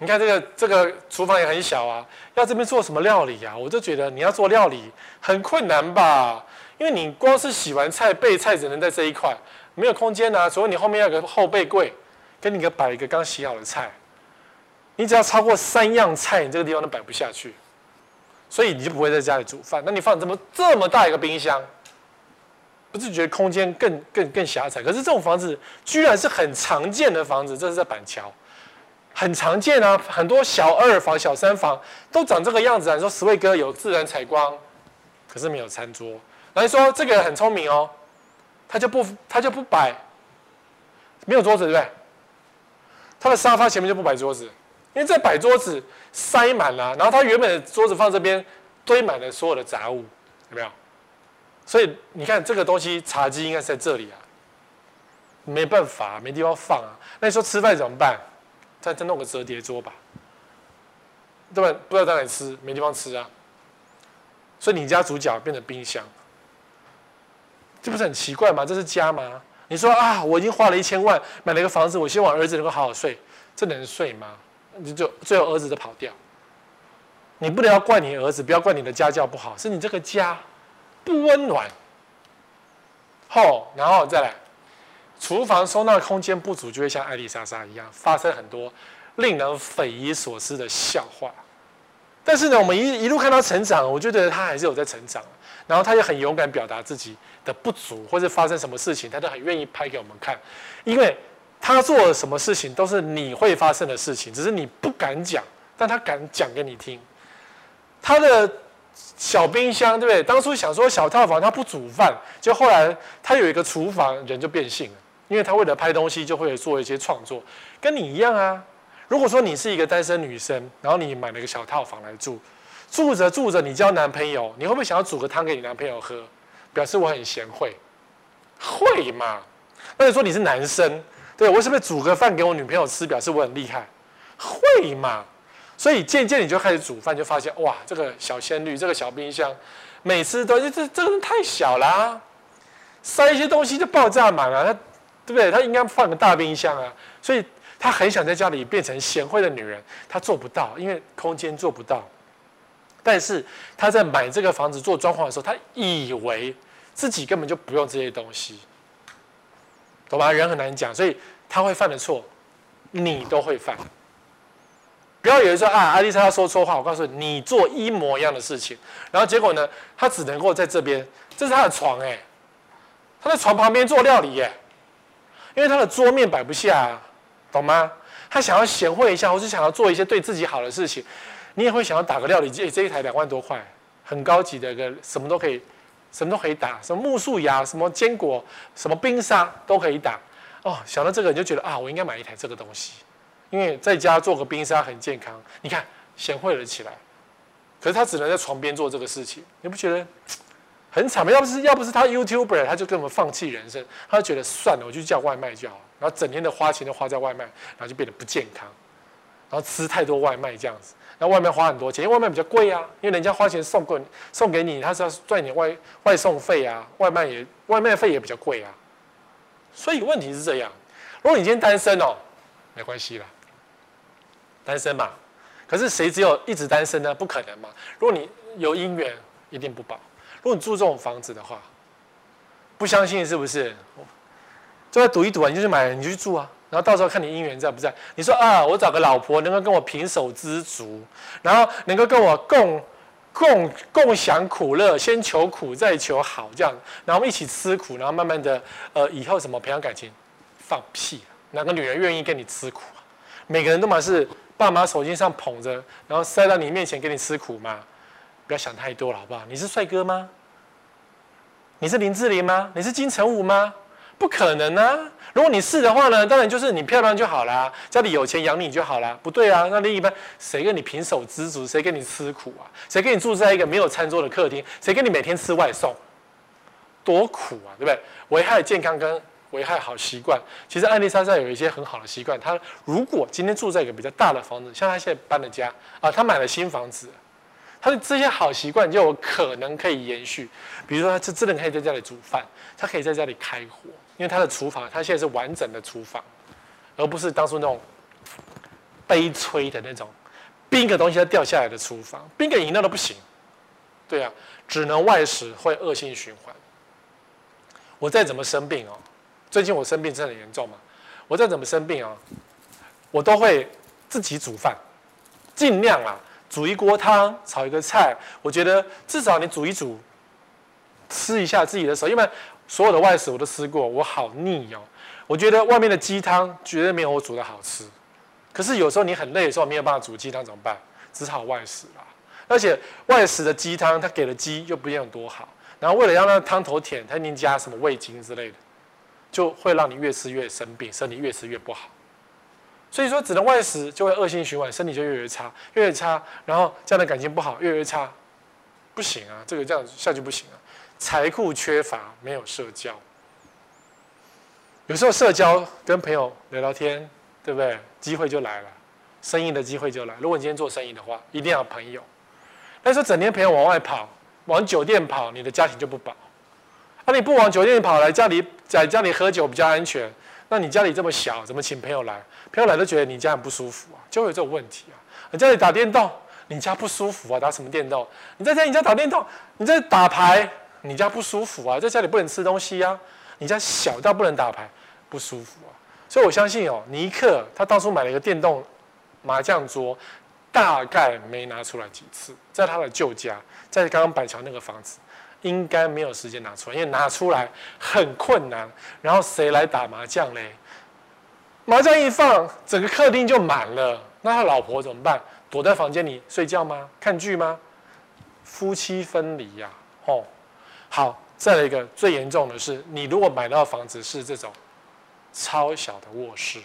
你看这个这个厨房也很小啊，要这边做什么料理啊？我就觉得你要做料理很困难吧，因为你光是洗完菜备菜只能在这一块，没有空间啊。所以你后面要有个后备柜，跟你个摆一个刚洗好的菜，你只要超过三样菜，你这个地方都摆不下去，所以你就不会在家里煮饭。那你放这么这么大一个冰箱？不是觉得空间更更更狭窄，可是这种房子居然是很常见的房子，这是在板桥，很常见啊，很多小二房、小三房都长这个样子啊。你说十位哥有自然采光，可是没有餐桌。那你说这个人很聪明哦，他就不他就不摆，没有桌子对不对？他的沙发前面就不摆桌子，因为这摆桌子塞满了，然后他原本的桌子放这边堆满了所有的杂物，有没有？所以你看这个东西，茶几应该是在这里啊，没办法，没地方放啊。那你说吃饭怎么办？再再弄个折叠桌吧，对吧？不知道在哪里吃，没地方吃啊。所以你家主角变成冰箱，这不是很奇怪吗？这是家吗？你说啊，我已经花了一千万买了一个房子，我希望儿子能够好好睡，这能睡吗？你就最后儿子就跑掉。你不能要怪你儿子，不要怪你的家教不好，是你这个家。不温暖，后然后再来，厨房收纳空间不足，就会像艾丽莎莎一样，发生很多令人匪夷所思的笑话。但是呢，我们一一路看他成长，我就觉得他还是有在成长。然后他也很勇敢表达自己的不足，或者发生什么事情，他都很愿意拍给我们看，因为他做什么事情都是你会发生的事情，只是你不敢讲，但他敢讲给你听。他的。小冰箱对不对？当初想说小套房他不煮饭，就后来他有一个厨房，人就变性了。因为他为了拍东西，就会做一些创作，跟你一样啊。如果说你是一个单身女生，然后你买了一个小套房来住，住着住着你交男朋友，你会不会想要煮个汤给你男朋友喝，表示我很贤惠？会嘛？那你说你是男生，对，我是不是煮个饭给我女朋友吃，表示我很厉害？会嘛？所以渐渐你就开始煮饭，就发现哇，这个小仙女，这个小冰箱，每次都这这这个太小啦、塞一些东西就爆炸满了，对不对？他应该放个大冰箱啊，所以。她很想在家里变成贤惠的女人，她做不到，因为空间做不到。但是她在买这个房子做装潢的时候，她以为自己根本就不用这些东西，懂吗？人很难讲，所以他会犯的错，你都会犯。不要以为说啊，阿丽莎她说错话，我告诉你，你做一模一样的事情，然后结果呢，她只能够在这边，这是她的床哎，她在床旁边做料理耶，因为他的桌面摆不下。懂吗？他想要贤惠一下，或是想要做一些对自己好的事情，你也会想要打个料理机。这一台两万多块，很高级的一个，什么都可以，什么都可以打，什么木树芽，什么坚果，什么冰沙都可以打。哦，想到这个你就觉得啊，我应该买一台这个东西，因为在家做个冰沙很健康。你看，贤惠了起来。可是他只能在床边做这个事情，你不觉得很惨嘛？要不是要不是他 YouTuber，他就跟我们放弃人生，他就觉得算了，我就叫外卖就好。然后整天的花钱都花在外卖，然后就变得不健康，然后吃太多外卖这样子，然后外卖花很多钱，因为外卖比较贵啊，因为人家花钱送过送给你，他是要赚你外外送费啊，外卖也外卖费也比较贵啊，所以问题是这样，如果你今天单身哦，没关系啦，单身嘛，可是谁只有一直单身呢？不可能嘛，如果你有姻缘，一定不保。如果你住这种房子的话，不相信是不是？就要赌一赌啊！你就去买，你就去住啊！然后到时候看你姻缘在不在。你说啊，我找个老婆能够跟我平手知足，然后能够跟我共共共享苦乐，先求苦再求好这样，然后我们一起吃苦，然后慢慢的呃以后怎么培养感情，放屁！哪个女人愿意跟你吃苦啊？每个人都嘛是爸妈手心上捧着，然后塞到你面前给你吃苦吗？不要想太多了好不好？你是帅哥吗？你是林志玲吗？你是金城武吗？不可能啊！如果你是的话呢，当然就是你漂亮就好啦，家里有钱养你就好啦。不对啊，那另一半谁跟你平手知足？谁跟你吃苦啊？谁跟你住在一个没有餐桌的客厅？谁跟你每天吃外送？多苦啊，对不对？危害健康跟危害好习惯。其实艾丽莎莎有一些很好的习惯。她如果今天住在一个比较大的房子，像她现在搬了家啊，她买了新房子，他的这些好习惯就有可能可以延续。比如说，他这真的可以在家里煮饭，他可以在家里开火。因为他的厨房，他现在是完整的厨房，而不是当初那种悲催的那种冰个东西它掉下来的厨房，冰个饮料都不行。对啊，只能外食，会恶性循环。我再怎么生病哦，最近我生病真的很严重嘛，我再怎么生病哦，我都会自己煮饭，尽量啊，煮一锅汤，炒一个菜。我觉得至少你煮一煮，吃一下自己的手，因为。所有的外食我都吃过，我好腻哦。我觉得外面的鸡汤绝对没有我煮的好吃。可是有时候你很累的时候，没有办法煮鸡汤怎么办？只好外食啦。而且外食的鸡汤，它给的鸡又不一定有多好。然后为了让那个汤头甜，它一定加什么味精之类的，就会让你越吃越生病，身体越吃越不好。所以说，只能外食就会恶性循环，身体就越来越差，越来越差。然后这样的感情不好，越来越差，不行啊，这个这样下去不行啊。财库缺乏，没有社交。有时候社交跟朋友聊聊天，对不对？机会就来了，生意的机会就来。如果你今天做生意的话，一定要朋友。但是整天朋友往外跑，往酒店跑，你的家庭就不保。那、啊、你不往酒店跑来家里，在家里喝酒比较安全。那你家里这么小，怎么请朋友来？朋友来都觉得你家很不舒服啊，就会有这种问题啊。你家里打电动，你家不舒服啊？打什么电动？你在家你家打电动，你在打牌。你家不舒服啊，在家里不能吃东西呀、啊。你家小到不能打牌，不舒服啊。所以我相信哦，尼克他当初买了一个电动麻将桌，大概没拿出来几次，在他的旧家，在刚刚板桥那个房子，应该没有时间拿出来，因为拿出来很困难。然后谁来打麻将嘞？麻将一放，整个客厅就满了。那他老婆怎么办？躲在房间里睡觉吗？看剧吗？夫妻分离呀、啊，吼。好，再来一个最严重的是，你如果买到的房子是这种超小的卧室，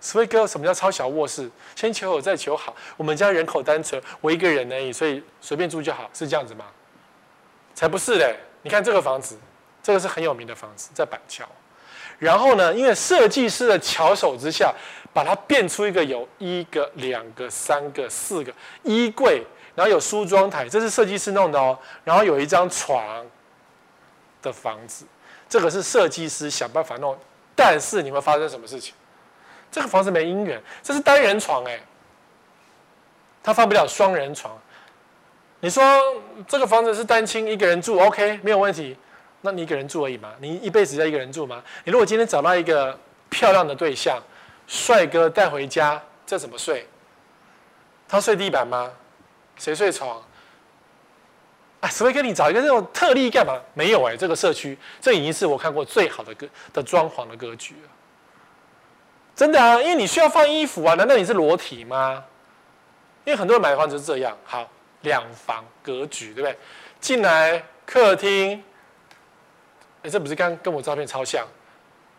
所以哥，什么叫超小卧室？先求有再求好。我们家人口单纯，我一个人而已，所以随便住就好，是这样子吗？才不是嘞！你看这个房子，这个是很有名的房子，在板桥。然后呢，因为设计师的巧手之下，把它变出一个有一个、两个、三个、四个衣柜，然后有梳妆台，这是设计师弄的哦。然后有一张床的房子，这个是设计师想办法弄。但是你会发生什么事情？这个房子没姻缘，这是单人床哎，它放不了双人床。你说这个房子是单亲一个人住，OK，没有问题。那你一个人住而已嘛？你一辈子要一个人住吗？你如果今天找到一个漂亮的对象，帅哥带回家，这怎么睡？他睡地板吗？谁睡床？啊，谁会跟你找一个这种特例干嘛？没有哎，这个社区这已经是我看过最好的格的装潢的格局了。真的啊，因为你需要放衣服啊，难道你是裸体吗？因为很多人买房子是这样，好，两房格局，对不对？进来客厅，哎，这不是刚跟我照片超像，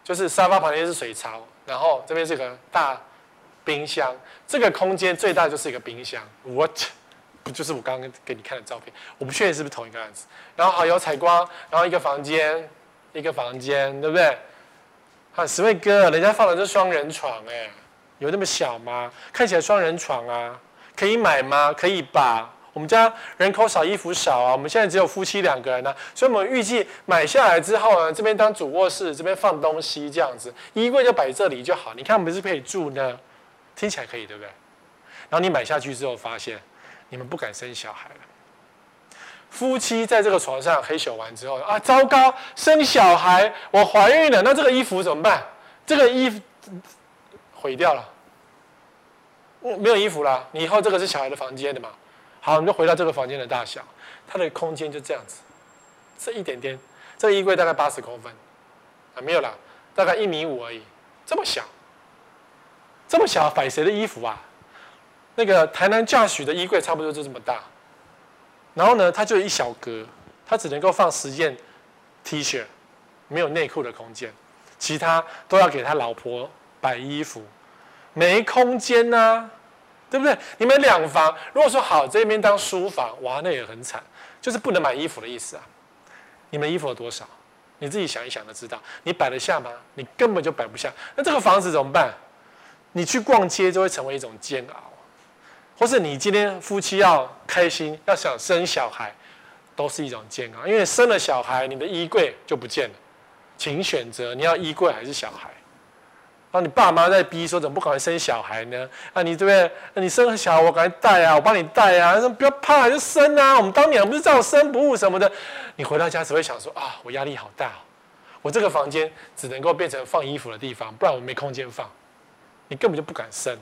就是沙发旁边是水槽，然后这边是个大冰箱，这个空间最大就是一个冰箱，what？不就是我刚刚给你看的照片？我不确定是不是同一个案子。然后好有采光，然后一个房间，一个房间，对不对？啊，十位哥，人家放的是双人床，哎，有那么小吗？看起来双人床啊，可以买吗？可以吧。我们家人口少，衣服少啊，我们现在只有夫妻两个人呢，所以我们预计买下来之后呢，这边当主卧室，这边放东西这样子，衣柜就摆这里就好。你看我们是可以住呢？听起来可以，对不对？然后你买下去之后，发现你们不敢生小孩了。夫妻在这个床上嘿咻完之后啊，糟糕，生小孩，我怀孕了，那这个衣服怎么办？这个衣服毁掉了，没有衣服了。你以后这个是小孩的房间的嘛？好，我们就回到这个房间的大小，它的空间就这样子，这一点点。这个衣柜大概八十公分，啊，没有啦，大概一米五而已，这么小，这么小，摆谁的衣服啊？那个台南 Josh 的衣柜差不多就这么大。然后呢，它就一小格，它只能够放十件 T 恤，没有内裤的空间，其他都要给他老婆摆衣服，没空间呐、对不对？你们两房，如果说好这边当书房，哇，那也很惨，就是不能买衣服的意思啊。你们衣服有多少？你自己想一想就知道，你摆得下吗？你根本就摆不下。那这个房子怎么办？你去逛街就会成为一种煎熬。或是你今天夫妻要开心，要想生小孩，都是一种煎熬，因为生了小孩，你的衣柜就不见了，请选择你要衣柜还是小孩。然后你爸妈在逼说，怎么不赶快生小孩呢？啊，你对不对？那你生个小孩，我赶快带啊，我帮你带啊。说不要怕，就生啊。我们当年不是照生不误什么的。你回到家只会想说啊，我压力好大，我这个房间只能够变成放衣服的地方，不然我没空间放。你根本就不敢生，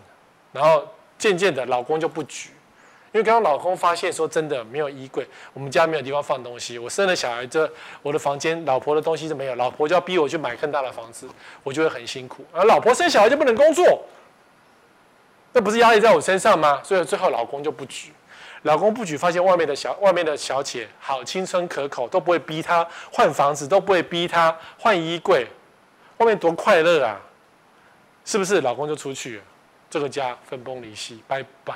然后。渐渐的，老公就不举，因为刚刚老公发现说，真的没有衣柜，我们家没有地方放东西。我生了小孩，这我的房间，老婆的东西就没有，老婆就要逼我去买更大的房子，我就会很辛苦。而老婆生小孩就不能工作，那不是压力在我身上吗？所以最后老公就不举，老公不举，发现外面的小外面的小姐好青春可口，都不会逼他换房子，都不会逼他换衣柜，外面多快乐啊！是不是？老公就出去了。这个家分崩离析，拜拜。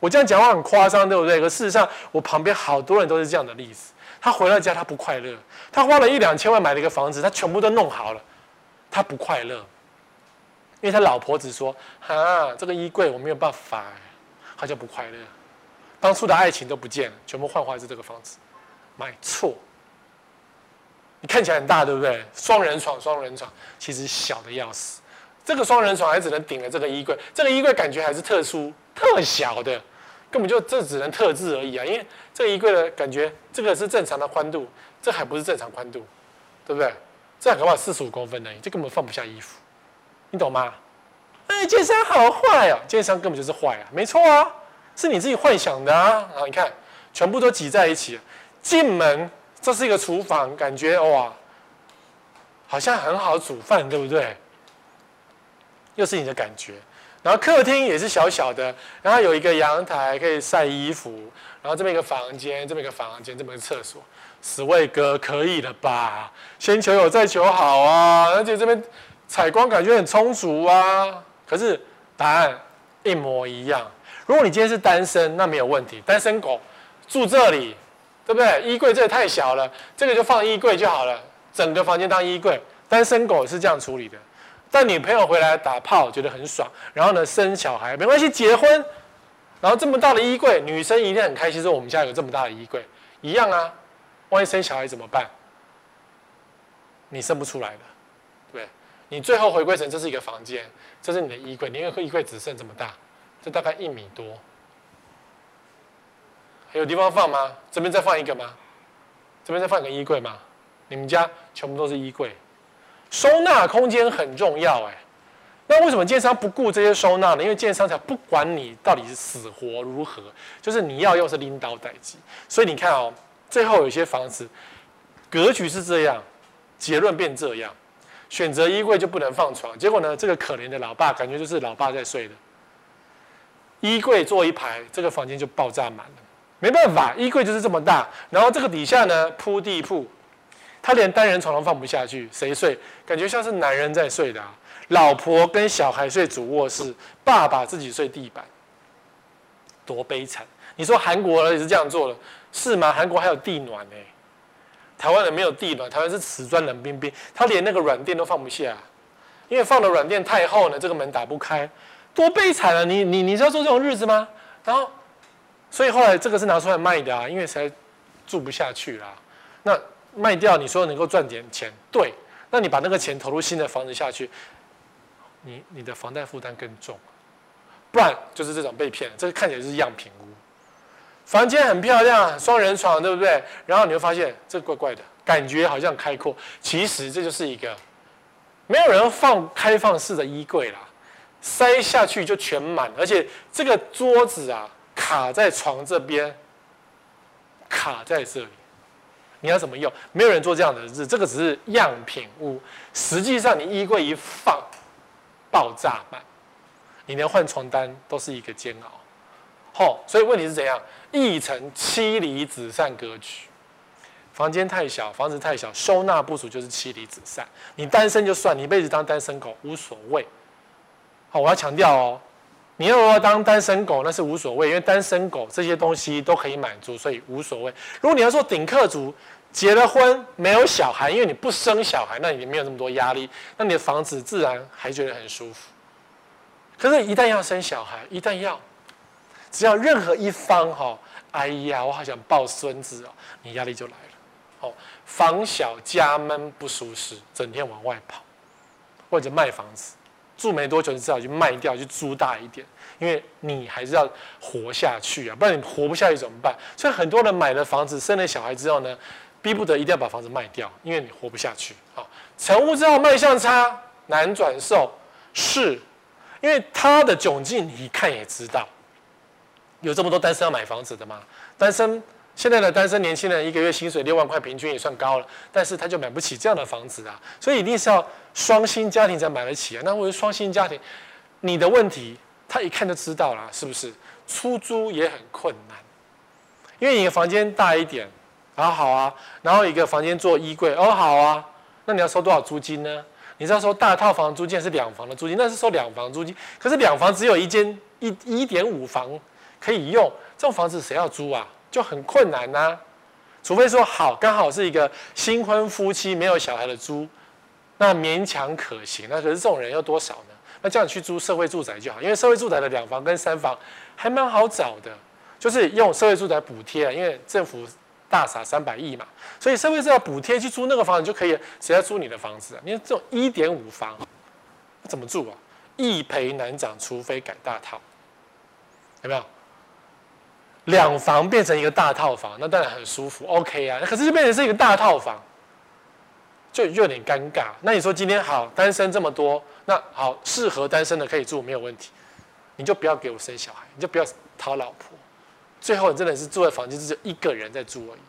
我这样讲话很夸张，对不对？可事实上，我旁边好多人都是这样的例子。他回到家，他不快乐。他花了一两千万买了一个房子，他全部都弄好了，他不快乐，因为他老婆子说：“哈，这个衣柜我没有办法。”他就不快乐。当初的爱情都不见了，全部幻化是这个房子。买错。你看起来很大，对不对？双人床，双人床，其实小的要死。这个双人床还只能顶着这个衣柜，这个衣柜感觉还是特殊、特小的，根本就这只能特制而已啊！因为这个衣柜的感觉，这个是正常的宽度，这还不是正常宽度，对不对？这还可怕四十五公分呢，这根本放不下衣服，你懂吗？哎，建商好坏啊！建商根本就是坏啊！没错啊，是你自己幻想的啊！啊，你看，全部都挤在一起，进门这是一个厨房，感觉哇，好像很好煮饭，对不对？又是你的感觉，然后客厅也是小小的，然后有一个阳台可以晒衣服，然后这么一个房间，这么一个房间，这么一个厕所，十位哥可以了吧？先求有再求好啊！而且这边采光感觉很充足啊，可是答案一模一样。如果你今天是单身，那没有问题，单身狗住这里，对不对？衣柜这也太小了，这个就放衣柜就好了，整个房间当衣柜。单身狗是这样处理的。带女朋友回来打炮觉得很爽，然后呢，生小孩没关系，结婚，然后这么大的衣柜，女生一定很开心，说我们家有这么大的衣柜，一样啊。万一生小孩怎么办？你生不出来的，对，你最后回归成这是一个房间，这是你的衣柜，你因为衣柜只剩这么大，这大概一米多，还有地方放吗？这边再放一个吗？这边再放一个衣柜吗？你们家全部都是衣柜，收纳空间很重要哎。那为什么建商不顾这些收纳呢？因为建商才不管你到底是死活如何，就是你要用是拎刀待机。所以你看哦，最后有些房子格局是这样。结论变这样，选择衣柜就不能放床，结果呢，这个可怜的老爸感觉就是老爸在睡的，衣柜坐一排，这个房间就爆炸满了，没办法，衣柜就是这么大，然后这个底下呢铺地铺，他连单人床都放不下去，谁睡？感觉像是男人在睡的，老婆跟小孩睡主卧室，爸爸自己睡地板，多悲惨！你说韩国也是这样做的，是吗？韩国还有地暖呢。台湾人没有地暖，台湾是瓷砖冷冰冰，他连那个软垫都放不下，因为放的软垫太厚呢，这个门打不开，多悲惨啊！你你你知道做这种日子吗？然后，所以后来这个是拿出来卖的啊，因为实在住不下去啦。那卖掉，你说能够赚点钱，对，那你把那个钱投入新的房子下去，你你的房贷负担更重，不然就是这种被骗，这个看起来是样品屋。房间很漂亮，双人床，对不对？然后你会发现这怪怪的，感觉好像开阔，其实这就是一个没有人放开放式的衣柜啦，塞下去就全满，而且这个桌子啊卡在床这边，卡在这里，你要怎么用？没有人做这样的日，这个只是样品屋，实际上你衣柜一放，爆炸满，你连换床单都是一个煎熬。哦，所以问题是怎样？一层妻离子散格局，房间太小，房子太小，收纳不足就是妻离子散。你单身就算，你一辈子当单身狗无所谓。好，我要强调哦，你要不要当单身狗那是无所谓，因为单身狗这些东西都可以满足，所以无所谓。如果你要说顶客族，结了婚没有小孩，因为你不生小孩，那你没有那么多压力，那你的房子自然还觉得很舒服。可是，一旦要生小孩，一旦要只要任何一方哈，哎呀，我好想抱孙子哦，你压力就来了。哦，房小家闷不舒适，整天往外跑，或者卖房子，住没多久你只好去卖掉，去租大一点，因为你还是要活下去啊，不然你活不下去怎么办？所以很多人买了房子，生了小孩之后呢，逼不得一定要把房子卖掉，因为你活不下去。好，成屋之后卖相差，难转售，是因为他的窘境，你一看也知道。有这么多单身要买房子的吗？单身现在的单身年轻人一个月薪水六万块，平均也算高了，但是他就买不起这样的房子啊，所以一定是要双薪家庭才买得起啊。那为双薪家庭，你的问题他一看就知道了，是不是？出租也很困难，因为你的房间大一点，啊好啊，然后一个房间做衣柜，哦好啊，那你要收多少租金呢？你知道收大套房租金是两房的租金，那是收两房租金，可是两房只有一间一一点五房。可以用这种房子，谁要租啊？就很困难呐、除非说好，刚好是一个新婚夫妻没有小孩的租，那勉强可行。那可是这种人要多少呢？那这样去租社会住宅就好，因为社会住宅的两房跟三房还蛮好找的，就是用社会住宅补贴啊，因为政府大撒三百亿嘛，所以社会是要补贴去租那个房子就可以。谁要租你的房子啊？因为这种一点五房怎么住啊？易赔难涨，除非改大套，有没有？两房变成一个大套房，那当然很舒服，OK 啊。可是就变成是一个大套房，就有点尴尬。那你说今天好，单身这么多，那好，适合单身的可以住没有问题，你就不要给我生小孩，你就不要讨老婆，最后你真的是住在房间只有一个人在住而已，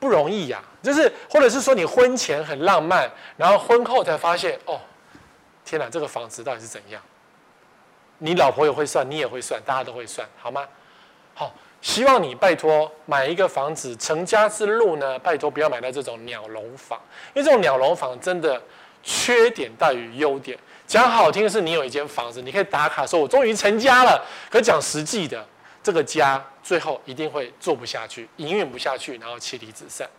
不容易呀、就是或者是说你婚前很浪漫，然后婚后才发现哦，天哪，这个房子到底是怎样？你老婆也会算，你也会算，大家都会算，好吗？好，希望你拜托买一个房子，成家之路呢，拜托不要买到这种鸟笼房，因为这种鸟笼房真的缺点大于优点。讲好听的是你有一间房子，你可以打卡说“我终于成家了”。可讲实际的，这个家最后一定会做不下去，营运不下去，然后妻离子散，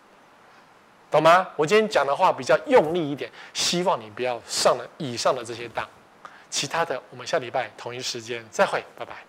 懂吗？我今天讲的话比较用力一点，希望你不要上了以上的这些当。其他的，我们下礼拜同一时间再会，拜拜。